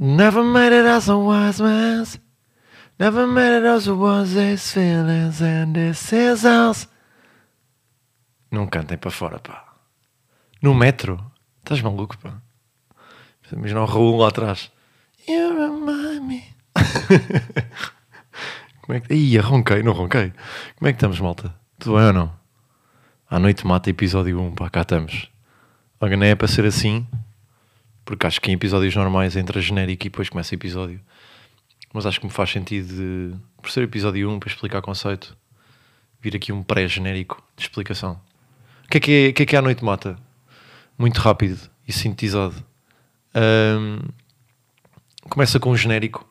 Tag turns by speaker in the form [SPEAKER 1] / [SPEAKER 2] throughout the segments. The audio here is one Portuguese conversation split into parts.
[SPEAKER 1] Never made it as a wise man. Never made it as a was these feelings and this is. Não cantem para fora, pá. No metro? Estás maluco, pá? Imagina o Raul lá atrás. You remind me. Como é que. Ih, ronquei, não ronquei. Como é que estamos, malta? Tudo bem ou não? À noite mata episódio 1, pá, cá estamos. Olha, não é para ser assim, porque acho que em episódios normais entra genérico e depois começa episódio. Mas acho que me faz sentido, de, por ser episódio 1, para explicar conceito, vir aqui um pré-genérico de explicação. O que é que é, que é, que é a noite mata? Muito rápido e sintetizado. Ahm, começa com um genérico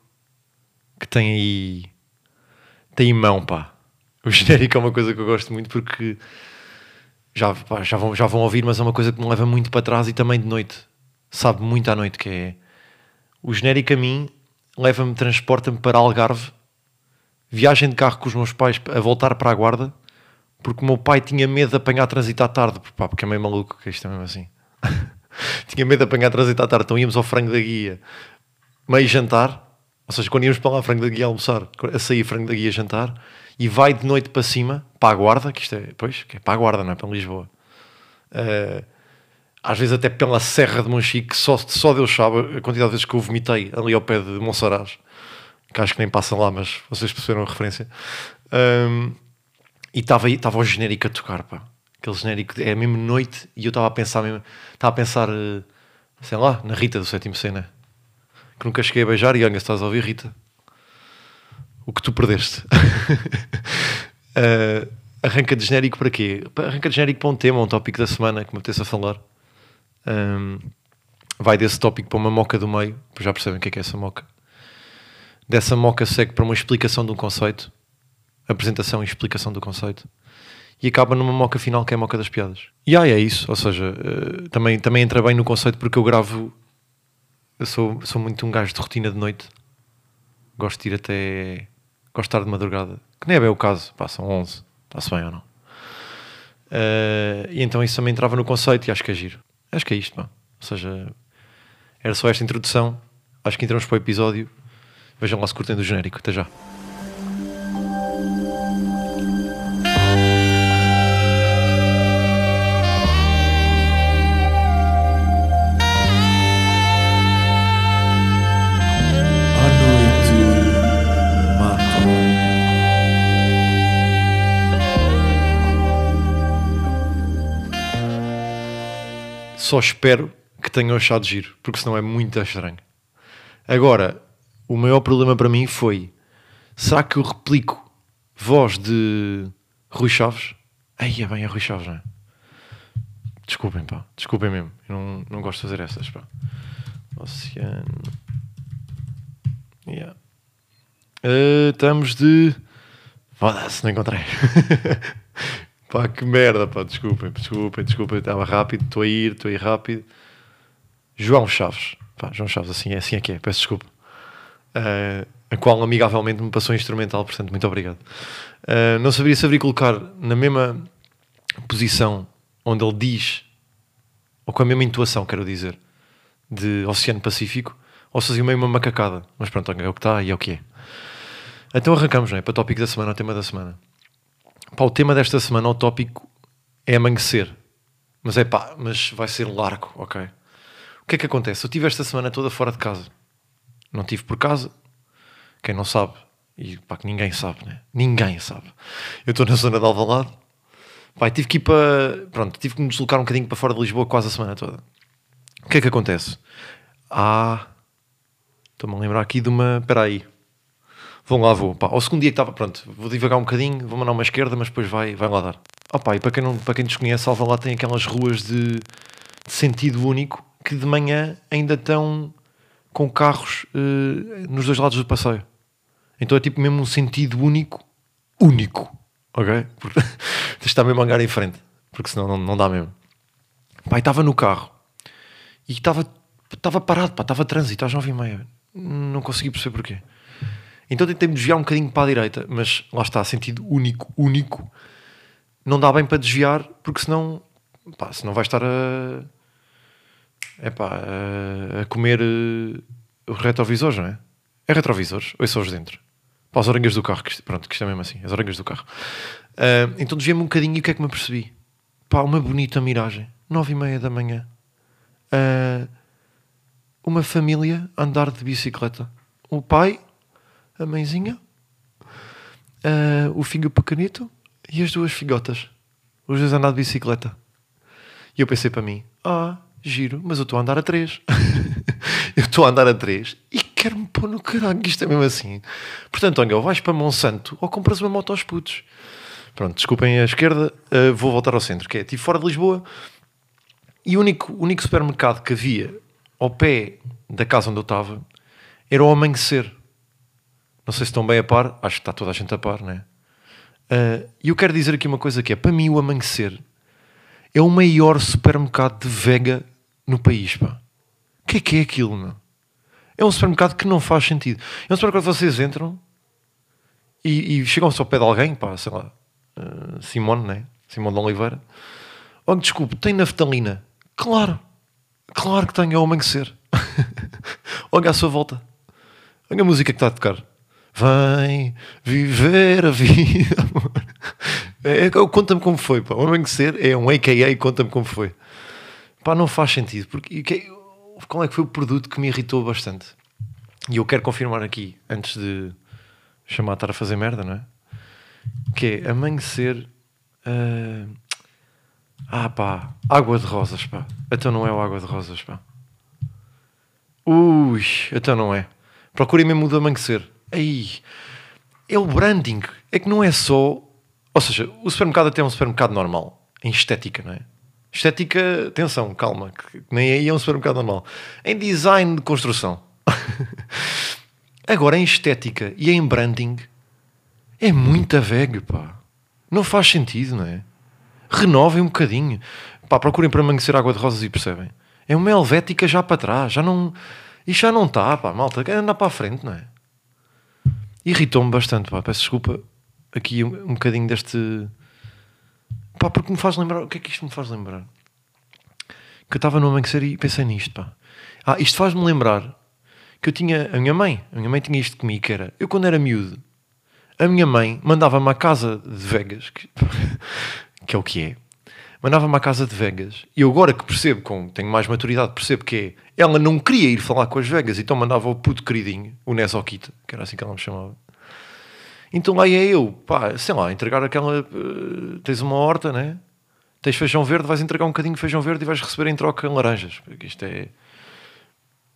[SPEAKER 1] que tem aí. tem em mão, pá. O genérico é uma coisa que eu gosto muito porque já, pá, já, vão, já vão ouvir, mas é uma coisa que me leva muito para trás e também de noite. Sabe muito à noite que é. O genérico a mim leva-me, transporta-me para Algarve, viagem de carro com os meus pais a voltar para a guarda, porque o meu pai tinha medo de apanhar trânsito à tarde, pá, porque é meio maluco que isto é mesmo assim. tinha medo de apanhar trânsito à tarde, então íamos ao frango da guia, meio jantar, ou seja, quando íamos para lá, frango da guia a almoçar, a sair frango da guia a jantar, e vai de noite para cima, para a guarda, que isto é, pois, que é para a guarda, não é para Lisboa. Uh, às vezes até pela Serra de Monchique, só, só Deus sabe a quantidade de vezes que eu vomitei ali ao pé de Monsaraz, que acho que nem passa lá, mas vocês perceberam a referência. Um, e estava o genérico a tocar, pá. Aquele genérico, é mesmo noite, e eu estava a pensar mesmo, estava a pensar, eh, sei lá, na Rita do sétimo cena, que nunca cheguei a beijar, e olha, estás a ouvir, Rita, o que tu perdeste. uh, arranca de genérico para quê? Arranca de genérico para um tema, um tópico da semana que me apetece a falar. Um, vai desse tópico para uma moca do meio, já percebem o que é, que é essa moca. Dessa moca segue para uma explicação de um conceito, apresentação e explicação do conceito, e acaba numa moca final que é a moca das piadas. E aí é isso, ou seja, uh, também, também entra bem no conceito porque eu gravo, eu sou, sou muito um gajo de rotina de noite, gosto de ir até, gosto de estar de madrugada, que nem é bem o caso, passam 11, está-se bem ou não. Uh, e então isso também entrava no conceito e acho que é giro. Acho que é isto, pá. Ou seja, era só esta introdução. Acho que entramos para o episódio. Vejam lá se curtem do genérico. Até já. Só espero que tenham achado giro, porque senão é muito estranho. Agora, o maior problema para mim foi: será que eu replico voz de Rui Chaves? Aí é bem a Rui Chaves, não é? Desculpem, pá, desculpem mesmo. Eu não, não gosto de fazer essas, pá. Oceano. Yeah. Uh, estamos de. Foda-se, não encontrei. Pá, que merda, pá, desculpem, desculpem, desculpem, estava rápido, estou a ir, estou a ir rápido. João Chaves, pá, João Chaves, assim é, assim é que é, peço desculpa. Uh, a qual amigavelmente me passou instrumental, portanto, muito obrigado. Uh, não saberia haveria colocar na mesma posição onde ele diz, ou com a mesma intuação, quero dizer, de Oceano Pacífico, ou se fazia meio uma macacada, mas pronto, é o que está e é o que é. Então arrancamos, não é? Para o tópico da semana, o tema da semana. Pá, o tema desta semana, o tópico é amanhecer. Mas é pá, mas vai ser largo, ok? O que é que acontece? Eu tive esta semana toda fora de casa. Não tive por casa. Quem não sabe, e pá, que ninguém sabe, né? Ninguém sabe. Eu estou na zona de Alvalade. Pá, tive que ir para. Pronto, tive que me deslocar um bocadinho para fora de Lisboa quase a semana toda. O que é que acontece? Ah. Estou-me a lembrar aqui de uma. Espera aí vão lá, vou. Pá, ao segundo dia que estava, pronto, vou devagar um bocadinho, vou mandar uma esquerda, mas depois vai, vai lá dar. Oh, pá, e para quem, não, para quem desconhece, lá tem aquelas ruas de, de, sentido único que de manhã ainda estão com carros uh, nos dois lados do passeio. Então é tipo mesmo um sentido único, único, ok? Porque está mesmo a andar em frente, porque senão não, não dá mesmo. Pá, estava no carro e estava, estava parado, pá, estava trânsito às nove e meia. Não consegui perceber porquê. Então tentei-me desviar um bocadinho para a direita, mas lá está, sentido único, único. Não dá bem para desviar, porque senão, pá, senão vai estar a, é pá, a, comer os retrovisores, não é? É retrovisores, ou é só os dentro? Para as oranhas do carro, que pronto, que isto é mesmo assim, as oranhas do carro. Uh, então desviei-me um bocadinho e o que é que me apercebi? Pá, uma bonita miragem, nove e meia da manhã. Uh, uma família a andar de bicicleta. O pai, a mãezinha, uh, o filho pequenito e as duas filhotas. Os dois andar de bicicleta. E eu pensei para mim, ah, giro, mas eu estou a andar a três. eu estou a andar a três e quero-me pôr no caralho, isto é mesmo assim. Portanto, ou vais para Monsanto ou compras uma moto aos putos. Pronto, desculpem a esquerda, uh, vou voltar ao centro, que é, estive fora de Lisboa e o único, único supermercado que havia ao pé da casa onde eu estava era o Amanhecer. Não sei se estão bem a par, acho que está toda a gente a par, né? Uh, e eu quero dizer aqui uma coisa que é, para mim o Amanhecer é o maior supermercado de vega no país, pá. O que é que é aquilo, meu? É um supermercado que não faz sentido. É um supermercado que vocês entram e, e chegam-se ao pé de alguém, pá, sei lá, uh, Simone, né? Simone de Oliveira. Oh, desculpe, tem naftalina? Claro, claro que tem ao amanhecer. Olha à sua volta. Olha a música que está a tocar. Vem viver a vida, amor. É, é, conta-me como foi, pá. O amanhecer é um AKA, conta-me como foi. Pá, não faz sentido. Porque qual é que foi o produto que me irritou bastante? E eu quero confirmar aqui, antes de chamar a estar a fazer merda, não é? Que é amanhecer. Uh... Ah pá, água de rosas, pá. Então não é o água de rosas, pá. Ui, então não é. Procurem mesmo o de amanhecer. Aí, é o branding. É que não é só. Ou seja, o supermercado até é um supermercado normal, em estética, não é? Estética, atenção, calma, que nem aí é um supermercado normal. Em design de construção. Agora, em estética e em branding, é muito velho, pá. Não faz sentido, não é? Renovem um bocadinho. Pá, procurem para amanhecer água de rosas e percebem. É uma helvética já para trás, já não. Isto já não está, pá, malta. Andar para a frente, não é? Irritou-me bastante, pá. Peço desculpa aqui um, um bocadinho deste Pá, porque me faz lembrar. O que é que isto me faz lembrar? Que eu estava no amanhecer e pensei nisto, pá. Ah, isto faz-me lembrar que eu tinha. A minha mãe, a minha mãe tinha isto comigo, que era. Eu, quando era miúdo, a minha mãe mandava-me à casa de Vegas, que, que é o que é. Mandava-me à casa de Vegas. E eu agora que percebo, com, tenho mais maturidade, percebo que é. Ela não queria ir falar com as Vegas, então mandava o puto queridinho, o Nesokita, que era assim que ela me chamava então lá ia eu, pá, sei lá, entregar aquela. Uh, tens uma horta, né? Tens feijão verde, vais entregar um bocadinho de feijão verde e vais receber em troca laranjas. Porque isto é.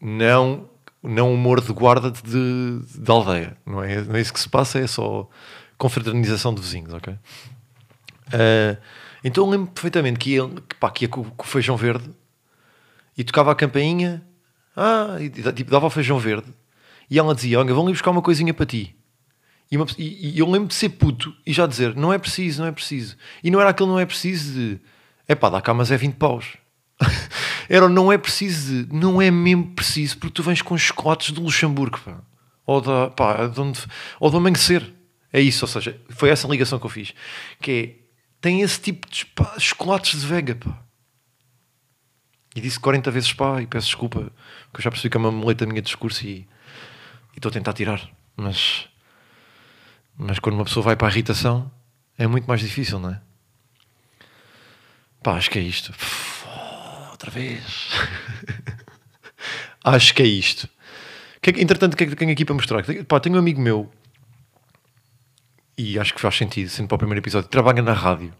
[SPEAKER 1] Não, não humor de guarda de, de aldeia. Não é, não é isso que se passa, é só confraternização de vizinhos, ok? Uh, então lembro perfeitamente que ia, pá, que ia com, com feijão verde e tocava a campainha, ah, e, tipo, dava o feijão verde e ela dizia: Olha, vão ali buscar uma coisinha para ti. E, uma, e, e, eu lembro de ser puto e já dizer, não é preciso, não é preciso. E não era aquele não é preciso de, é pá, dá cá, mas é 20 paus. era não é preciso de, não é mesmo preciso, porque tu vens com chocolates do Luxemburgo, pá. Ou, da, pá, de onde, ou do amanhecer. É isso, ou seja, foi essa ligação que eu fiz. Que é, tem esse tipo de pá, chocolates de Vega, pá. E disse 40 vezes pá, e peço desculpa, porque eu já percebi que é uma muleta minha discurso e estou a tentar tirar. Mas mas quando uma pessoa vai para a irritação, é muito mais difícil, não é? Pá, acho que é isto. Uf, outra vez. acho que é isto. Que, é entretanto, o que é que tenho aqui para mostrar? Pá, tenho um amigo meu, e acho que faz sentido, sendo para o primeiro episódio, trabalha na rádio.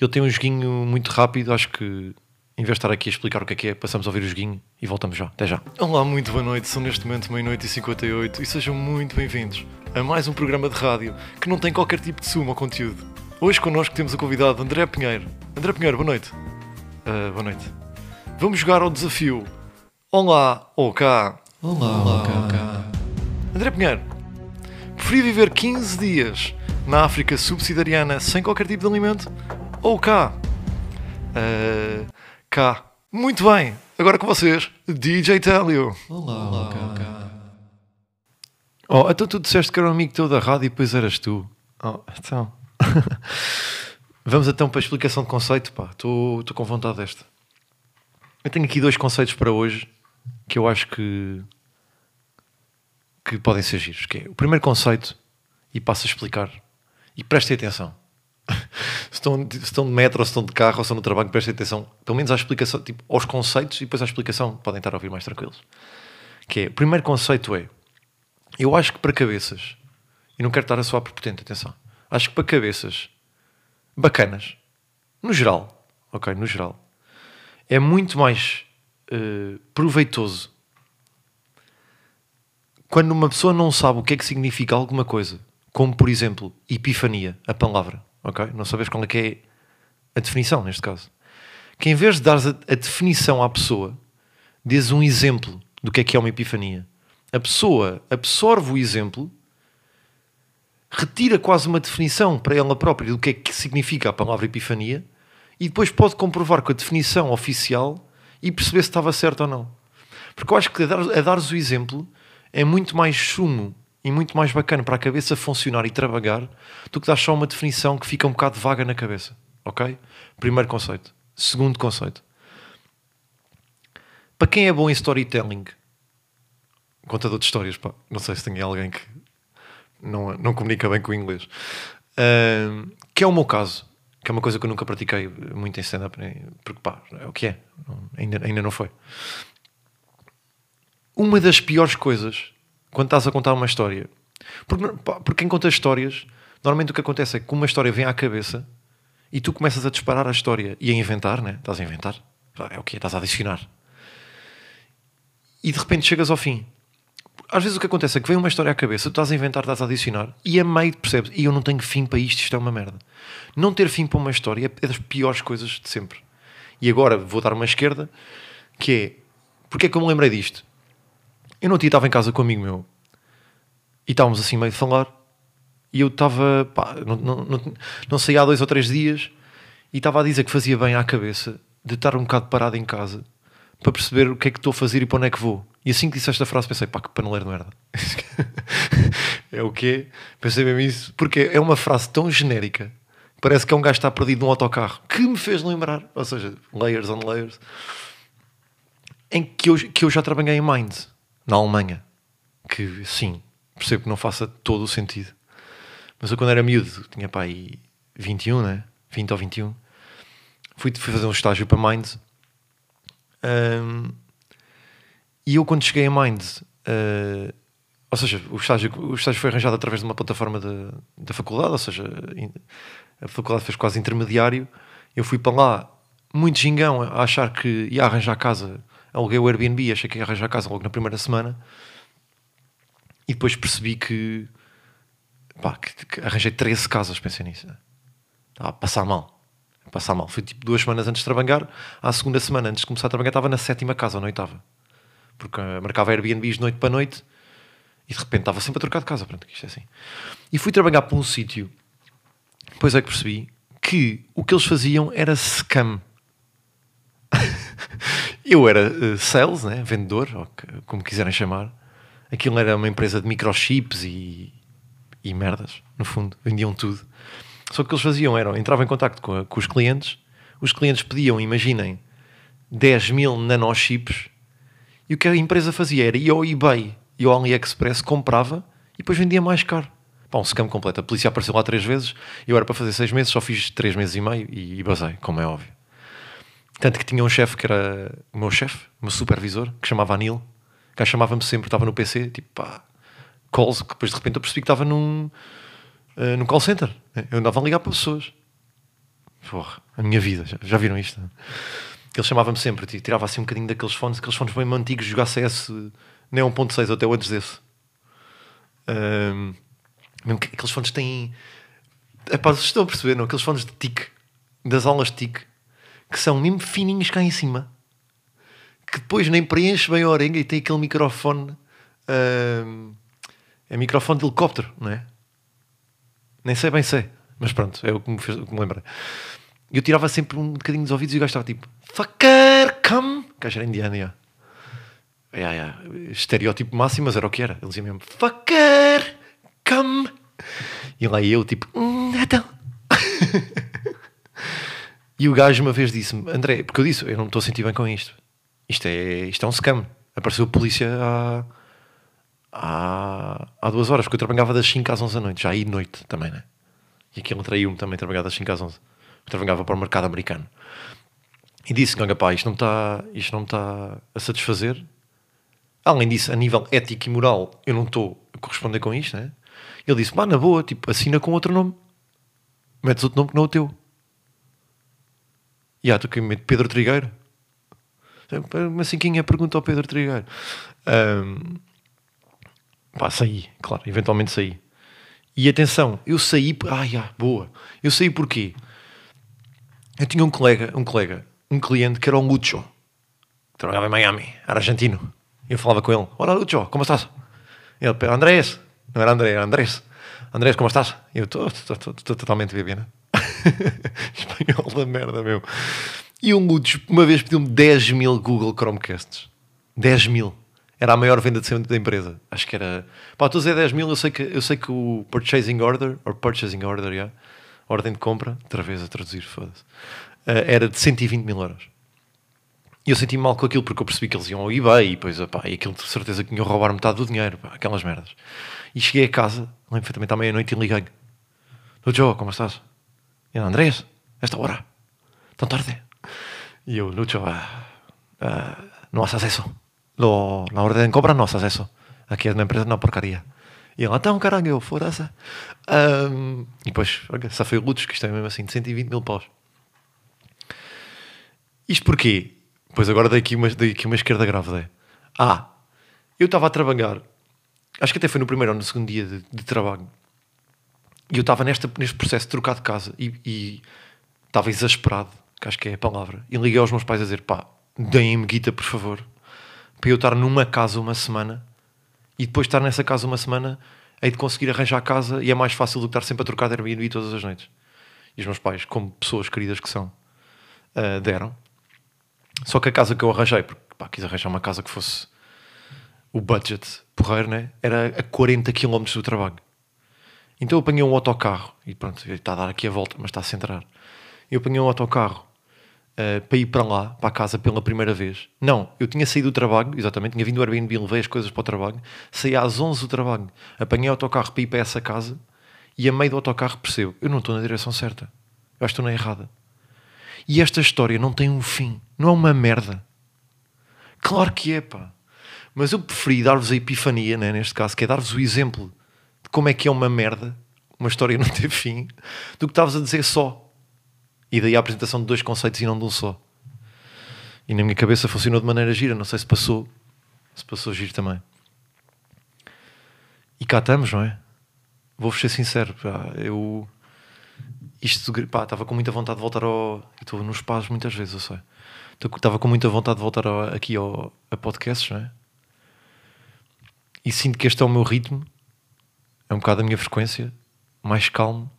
[SPEAKER 1] Ele tem um joguinho muito rápido, acho que em vez de estar aqui a explicar o que é que é, passamos a ouvir o joguinho e voltamos já. Até já. Olá, muito boa noite. São neste momento meia-noite e 58 e sejam muito bem-vindos a mais um programa de rádio que não tem qualquer tipo de suma ou conteúdo. Hoje connosco temos o convidado André Pinheiro. André Pinheiro, boa noite. Uh, boa noite. Vamos jogar ao desafio. Olá, ou cá.
[SPEAKER 2] Olá, olá, cá.
[SPEAKER 1] André Pinheiro, preferia viver 15 dias na África subsidiariana sem qualquer tipo de alimento ou cá? Uh, cá. Muito bem, agora com vocês, DJ Télio.
[SPEAKER 2] Olá, olá, cá.
[SPEAKER 1] Oh, então tu disseste que era um amigo teu da rádio e depois eras tu. Oh, então. Vamos então para a explicação de conceito, pá. Estou com vontade desta. Eu tenho aqui dois conceitos para hoje que eu acho que que podem ser giros, que é o primeiro conceito, e passo a explicar, e prestem atenção. se, estão, se estão de metro, ou se estão de carro, ou estão no trabalho, prestem atenção, pelo menos à explicação, tipo, aos conceitos, e depois à explicação, podem estar a ouvir mais tranquilos. Que é, o primeiro conceito é, eu acho que para cabeças, e não quero estar a soar prepotente, atenção, acho que para cabeças bacanas, no geral, ok, no geral, é muito mais eh, proveitoso quando uma pessoa não sabe o que é que significa alguma coisa, como por exemplo, epifania, a palavra, ok? Não sabes qual é que é a definição neste caso. Que em vez de dares a, a definição à pessoa, dês um exemplo do que é que é uma epifania. A pessoa absorve o exemplo, retira quase uma definição para ela própria do que é que significa a palavra epifania e depois pode comprovar com a definição oficial e perceber se estava certo ou não. Porque eu acho que a, dar, a dares o exemplo é muito mais sumo e muito mais bacana para a cabeça funcionar e trabalhar do que dar só uma definição que fica um bocado vaga na cabeça. Ok? Primeiro conceito. Segundo conceito. Para quem é bom em storytelling, contador de histórias, pá, não sei se tem alguém que não, não comunica bem com o inglês, Ahm, que é o meu caso, que é uma coisa que eu nunca pratiquei muito em stand-up, porque pá, é o que é, ainda, ainda não foi. Uma das piores coisas quando estás a contar uma história, porque, porque quem conta histórias, normalmente o que acontece é que uma história vem à cabeça e tu começas a disparar a história e a inventar, né? Estás a inventar, é o que estás a adicionar e de repente chegas ao fim. Às vezes o que acontece é que vem uma história à cabeça, tu estás a inventar, estás a adicionar, e a meio percebes, e eu não tenho fim para isto, isto é uma merda. Não ter fim para uma história é das piores coisas de sempre. E agora vou dar uma esquerda, que é, porque é que eu me lembrei disto? Eu não estava em casa com um amigo meu, e estávamos assim meio de falar, e eu estava, pá, não, não, não, não há dois ou três dias, e estava a dizer que fazia bem à cabeça de estar um bocado parado em casa para perceber o que é que estou a fazer e para onde é que vou. E assim que disse esta frase pensei, pá, que paneleiro de merda. é o quê? Pensei mesmo isso, porque é uma frase tão genérica, parece que é um gajo está perdido num autocarro, que me fez lembrar, ou seja, layers on layers, em que eu, que eu já trabalhei em Mind, na Alemanha, que sim, percebo que não faça todo o sentido. Mas eu quando era miúdo, tinha pá aí 21, né? 20 ou 21, fui, fui fazer um estágio para Mind um, e eu quando cheguei a Mind, uh, ou seja, o estágio, o estágio foi arranjado através de uma plataforma da, da faculdade, ou seja, a faculdade fez quase intermediário. Eu fui para lá, muito gingão, a achar que ia arranjar casa. Aluguei o Airbnb, achei que ia arranjar casa logo na primeira semana. E depois percebi que, pá, que, que arranjei 13 casas, pensei nisso. Estava a passar mal. A passar mal. Foi tipo duas semanas antes de trabalhar. À segunda semana, antes de começar a trabalhar, estava na sétima casa ou na oitava. Porque eh, marcava Airbnbs de noite para noite e de repente estava sempre a trocar de casa. Pronto, isto é assim. E fui trabalhar para um sítio. Depois é que percebi que o que eles faziam era scam. Eu era eh, sales, né? vendedor, ou como quiserem chamar. Aquilo era uma empresa de microchips e, e merdas, no fundo, vendiam tudo. Só que o que eles faziam era, entravam em contato com, com os clientes, os clientes pediam, imaginem, 10 mil nanochips, e o que a empresa fazia era ir ao eBay e ao AliExpress, comprava e depois vendia mais caro. Pá, um scam completo. A polícia apareceu lá três vezes, eu era para fazer seis meses, só fiz três meses e meio e, e basei, como é óbvio. Tanto que tinha um chefe que era o meu chefe, o meu supervisor, que chamava Anil. Gajo chamava-me sempre, estava no PC, tipo pá, calls, que depois de repente eu percebi que estava num, eh, num call center. Eu andava a ligar para pessoas. Porra, a minha vida, já, já viram isto? Ele chamava-me sempre, tipo, tirava assim um bocadinho daqueles fones, aqueles fones bem antigos, jogar CS, nem 1.6, até antes desse. Que aqueles fones têm. Epá, vocês estão a perceber, não? Aqueles fones de tic, das aulas de tic, que são mesmo fininhos cá em cima, que depois nem preenche bem a orelha e tem aquele microfone. ahm, é microfone de helicóptero, não é? Nem sei bem sei, mas pronto, é o que me, fez, o que me lembrei. E eu tirava sempre um bocadinho dos ouvidos e o gajo estava tipo, fucker, come. O gajo era indiano. Yeah, yeah. Estereótipo máximo, mas era o que era. Ele dizia mesmo, fucker, come. E lá eu, tipo, hum, então. E o gajo uma vez disse-me, André, porque eu disse, eu não me estou a sentir bem com isto. Isto é, isto é um scam. Apareceu a polícia há, há há duas horas, porque eu trabalhava das 5 às 11 da noite, já aí de noite também, né? E aquilo traiu-me também trabalhar das 5 às 11. Eu trabalhava para o mercado americano. E disse: Olha, pá, isto não me está, isto não está a satisfazer. Além disso, a nível ético e moral, eu não estou a corresponder com isto, né? Ele disse: Pá, na boa, tipo, assina com outro nome. Metes outro nome que não é o teu. E que meto Pedro Trigueiro? Uma cinquinha pergunta ao Pedro Trigueiro. Ahm, pá, saí, claro, eventualmente saí. E atenção, eu saí. Ai, boa. Eu saí porquê? Eu tinha um colega, um colega, um cliente que era o Lucho, que trabalhava em Miami, era argentino. Eu falava com ele: Olá, Lucho, como estás? Ele, Andrés, não era André, era Andrés. Andrés, como estás? Eu estou totalmente bebê, né? Espanhol da merda, meu. E um Lucho, uma vez pediu-me 10 mil Google Chromecasts. 10 mil. Era a maior venda de sempre da empresa. Acho que era. Pá, estou a dizer 10 mil, eu sei que, eu sei que o Purchasing Order, ou Purchasing Order, yeah, ordem de compra, outra vez a traduzir, foda-se, uh, era de 120 mil euros. E eu senti mal com aquilo porque eu percebi que eles iam ao eBay e depois, pá, e aquilo de certeza que iam roubar metade do dinheiro, pá, aquelas merdas. E cheguei a casa, lembro perfeitamente à meia-noite e liguei. Ô Joe, como estás? E ele, Andrés, esta hora, tão tarde. Y yo, Lucho, uh, uh, no haces eso. Lo, la orden de compra no haces eso. Aquí es una empresa, una porcaria. E ele, então caralho, foda-se. Um, e depois, olha, só foi Lutos, que isto é mesmo assim, de 120 mil paus. Isto porquê? Pois agora dei aqui uma, dei aqui uma esquerda grávida. Ah, eu estava a trabalhar, acho que até foi no primeiro ou no segundo dia de, de trabalho, e eu estava neste, processo de trocar de casa e, estava exasperado, que acho que é a palavra, e liguei aos meus pais a dizer: pá, deem-me guita, por favor, para eu estar numa casa uma semana e depois estar nessa casa uma semana, hei de conseguir arranjar a casa e é mais fácil do que estar sempre a trocar de Airbnb todas as noites. E os meus pais, como pessoas queridas que são, uh, deram. Só que a casa que eu arranjei, porque pá, quis arranjar uma casa que fosse o budget porreiro, né? era a 40 km do trabalho. Então eu apanhei um autocarro e pronto, ele está a dar aqui a volta, mas está a centrar. Eu apanhei um autocarro uh, para ir para lá, para a casa pela primeira vez. Não, eu tinha saído do trabalho, exatamente, tinha vindo do Airbnb, levei as coisas para o trabalho, saí às 11 do trabalho, apanhei o autocarro para ir para essa casa e a meio do autocarro percebo, eu não estou na direção certa, eu acho que estou na errada. E esta história não tem um fim, não é uma merda. Claro que é, pá. Mas eu preferi dar-vos a epifania, né, neste caso, que é dar-vos o exemplo como é que é uma merda, uma história não ter fim, do que estavas a dizer só. E daí a apresentação de dois conceitos e não de um só. E na minha cabeça funcionou de maneira gira, não sei se passou, se passou giro também. E cá estamos, não é? Vou-vos ser sincero, pá, eu isto, pá, estava com muita vontade de voltar ao. Estou nos pás muitas vezes, eu sei. Estava com muita vontade de voltar ao, aqui ao, a podcasts, não é? E sinto que este é o meu ritmo, é um bocado a minha frequência, mais calmo,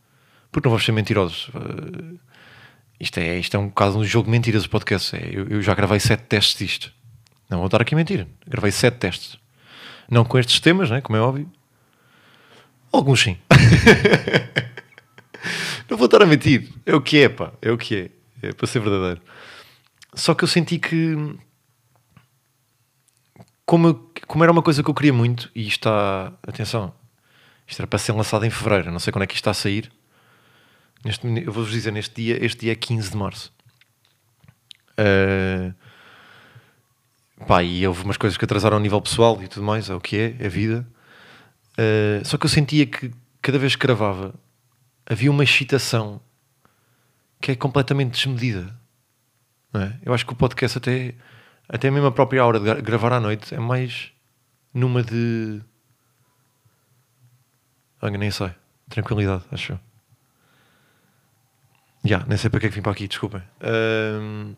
[SPEAKER 1] porque não vamos ser mentirosos. Uh, isto, é, isto é um bocado um jogo de mentiras, o podcast. É, eu, eu, já gravei sete testes disto. Não vou estar aqui a mentir. Gravei sete testes. Não com estes temas, né? como é óbvio. Alguns sim. não vou estar a mentir. É o que é, pá. É o que é. É para ser verdadeiro. Só que eu senti que. Como, como era uma coisa que eu queria muito, e está. Atenção, isto era para ser lançado em fevereiro, não sei quando é que isto está a sair. Neste, eu vou-vos dizer, neste dia, este dia é 15 de março. Uh, pá, e houve umas coisas que atrasaram a nível pessoal e tudo mais, é o que é, é vida. Uh, só que eu sentia que cada vez que gravava havia uma excitação que é completamente desmedida. É? Eu acho que o podcast, até, até mesmo a própria hora de gravar à noite, é mais numa de. Nem sei. Tranquilidade, acho eu. Já, nem sei para que é que vim para aqui, desculpem. Um,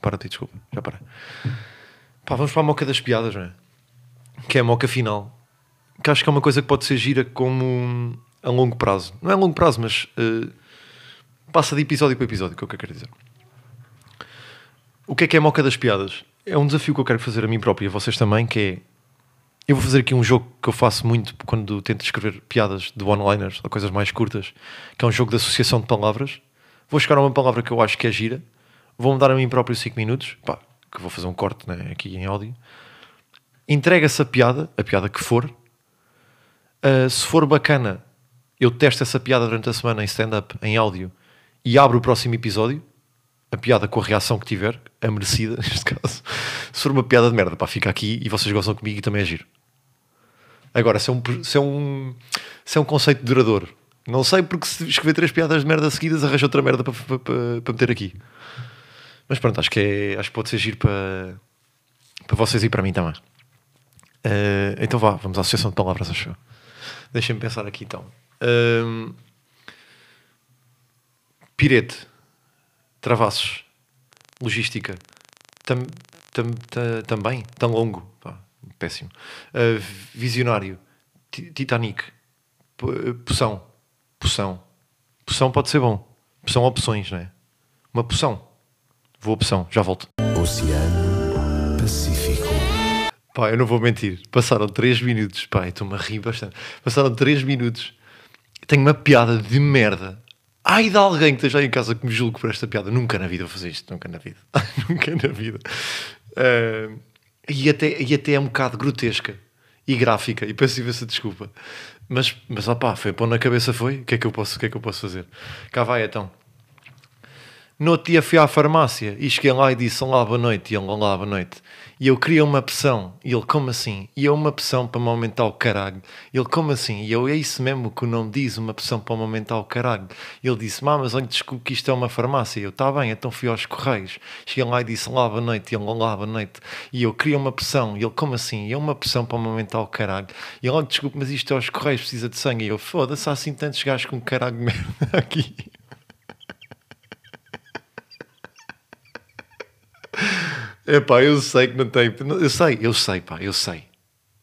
[SPEAKER 1] para ti, desculpa, já para. Pá, vamos para a moca das piadas, não é? Que é a moca final. Que acho que é uma coisa que pode ser gira como a longo prazo. Não é a longo prazo, mas uh, passa de episódio para episódio, que é o que eu quero dizer. O que é que é a moca das piadas? É um desafio que eu quero fazer a mim próprio e a vocês também, que é... Eu vou fazer aqui um jogo que eu faço muito quando tento escrever piadas de one-liners ou coisas mais curtas, que é um jogo de associação de palavras. Vou chegar a uma palavra que eu acho que é gira, vou-me dar a mim próprio 5 minutos, pá, que vou fazer um corte né, aqui em áudio, entrega essa piada, a piada que for, Uh, se for bacana, eu testo essa piada durante a semana em stand-up, em áudio, e abro o próximo episódio, a piada com a reação que tiver, a merecida, neste caso. Se for uma piada de merda, pá, fica aqui e vocês gostam comigo e também é. Agora, se é um, se é um, se é um conceito duradouro, não sei porque se escrever três piadas de merda seguidas arranjo outra merda para, para, para, para meter aqui. Mas pronto, acho que, é, acho que pode ser giro para, para vocês e para mim também. Uh, então vá, vamos à associação de palavras, acho. Deixem-me pensar aqui então. Um, pirete, travassos, logística, tam, tam, tam, também, tão longo, pá, péssimo. Uh, visionário, ti- Titanic, P- poção, poção, poção pode ser bom. Poção opções, não é? Uma poção. Vou a poção, já volto.
[SPEAKER 3] Oceano Pacífico.
[SPEAKER 1] Pá, eu não vou mentir. Passaram 3 minutos. Pá, estou-me a rir bastante. Passaram 3 minutos. Tenho uma piada de merda. Ai de alguém que esteja aí em casa que me julgue por esta piada. Nunca na vida vou fazer isto. Nunca na vida. Nunca na vida. Ah, e, até, e até é um bocado grotesca e gráfica. E peço imensa desculpa. Mas, mas opá, foi pôr na cabeça foi. O que é que eu posso, o que é que eu posso fazer? Cá vai então. No outro dia fui à farmácia e cheguei lá e disse Olá, boa noite. E ele, Olá, boa noite. E eu queria uma pressão. E ele, como assim? E eu, uma pressão para me aumentar o caralho. Ele, como assim? E eu, é isso mesmo que o nome diz, uma pressão para me aumentar o caralho. E ele disse, mas olha, desculpe que isto é uma farmácia. E eu, tá bem, então fui aos correios. Cheguei lá e disse Olá, boa noite. E ele, Olá, boa noite. E eu queria uma pressão. E ele, como assim? E eu, uma pressão para me aumentar o caralho. E ele, desculpe, mas isto é aos correios, precisa de sangue. E eu, foda-se, há assim tantos gajos com caralho merda aqui. É pá, eu sei que não tem. Eu sei, eu sei, pá, eu sei.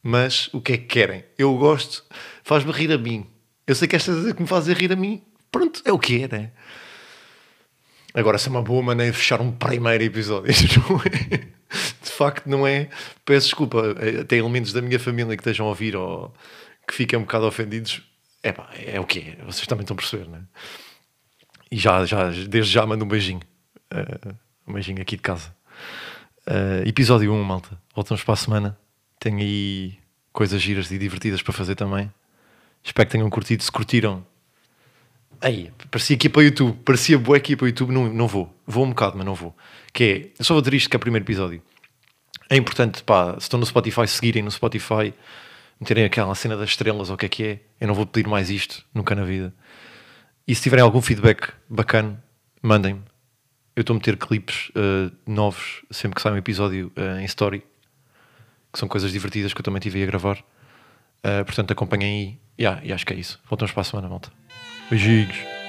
[SPEAKER 1] Mas o que é que querem? Eu gosto, faz-me rir a mim. Eu sei que esta coisa que me faz rir a mim, pronto, é o que é, né? Agora, se é uma boa maneira de fechar um primeiro episódio, não é. De facto, não é. Peço desculpa, tem elementos da minha família que estejam a ouvir ou que fiquem um bocado ofendidos. É pá, é o que é. Vocês também estão a perceber, né? E já, já, desde já mando um beijinho. Eh, um beijinho aqui de casa. Uh, episódio 1, malta. Voltamos para a semana. Tenho aí coisas giras e divertidas para fazer também. Espero que tenham curtido. Se curtiram, aí, parecia aqui para o YouTube. Parecia boa aqui para o YouTube. Não, não vou. Vou um bocado, mas não vou. Que é, eu só vou dizer isto que é o primeiro episódio. É importante, pá, se estão no Spotify, seguirem no Spotify, meterem aquela cena das estrelas ou o que é que é. Eu não vou pedir mais isto, nunca na vida. E se tiverem algum feedback bacana, mandem-me. Eu estou a meter clipes uh, novos sempre que sai um episódio uh, em story, que são coisas divertidas que eu também tive a gravar. Uh, portanto, acompanhem aí. Yeah, e acho que é isso. Voltamos para a semana, malta. Beijinhos.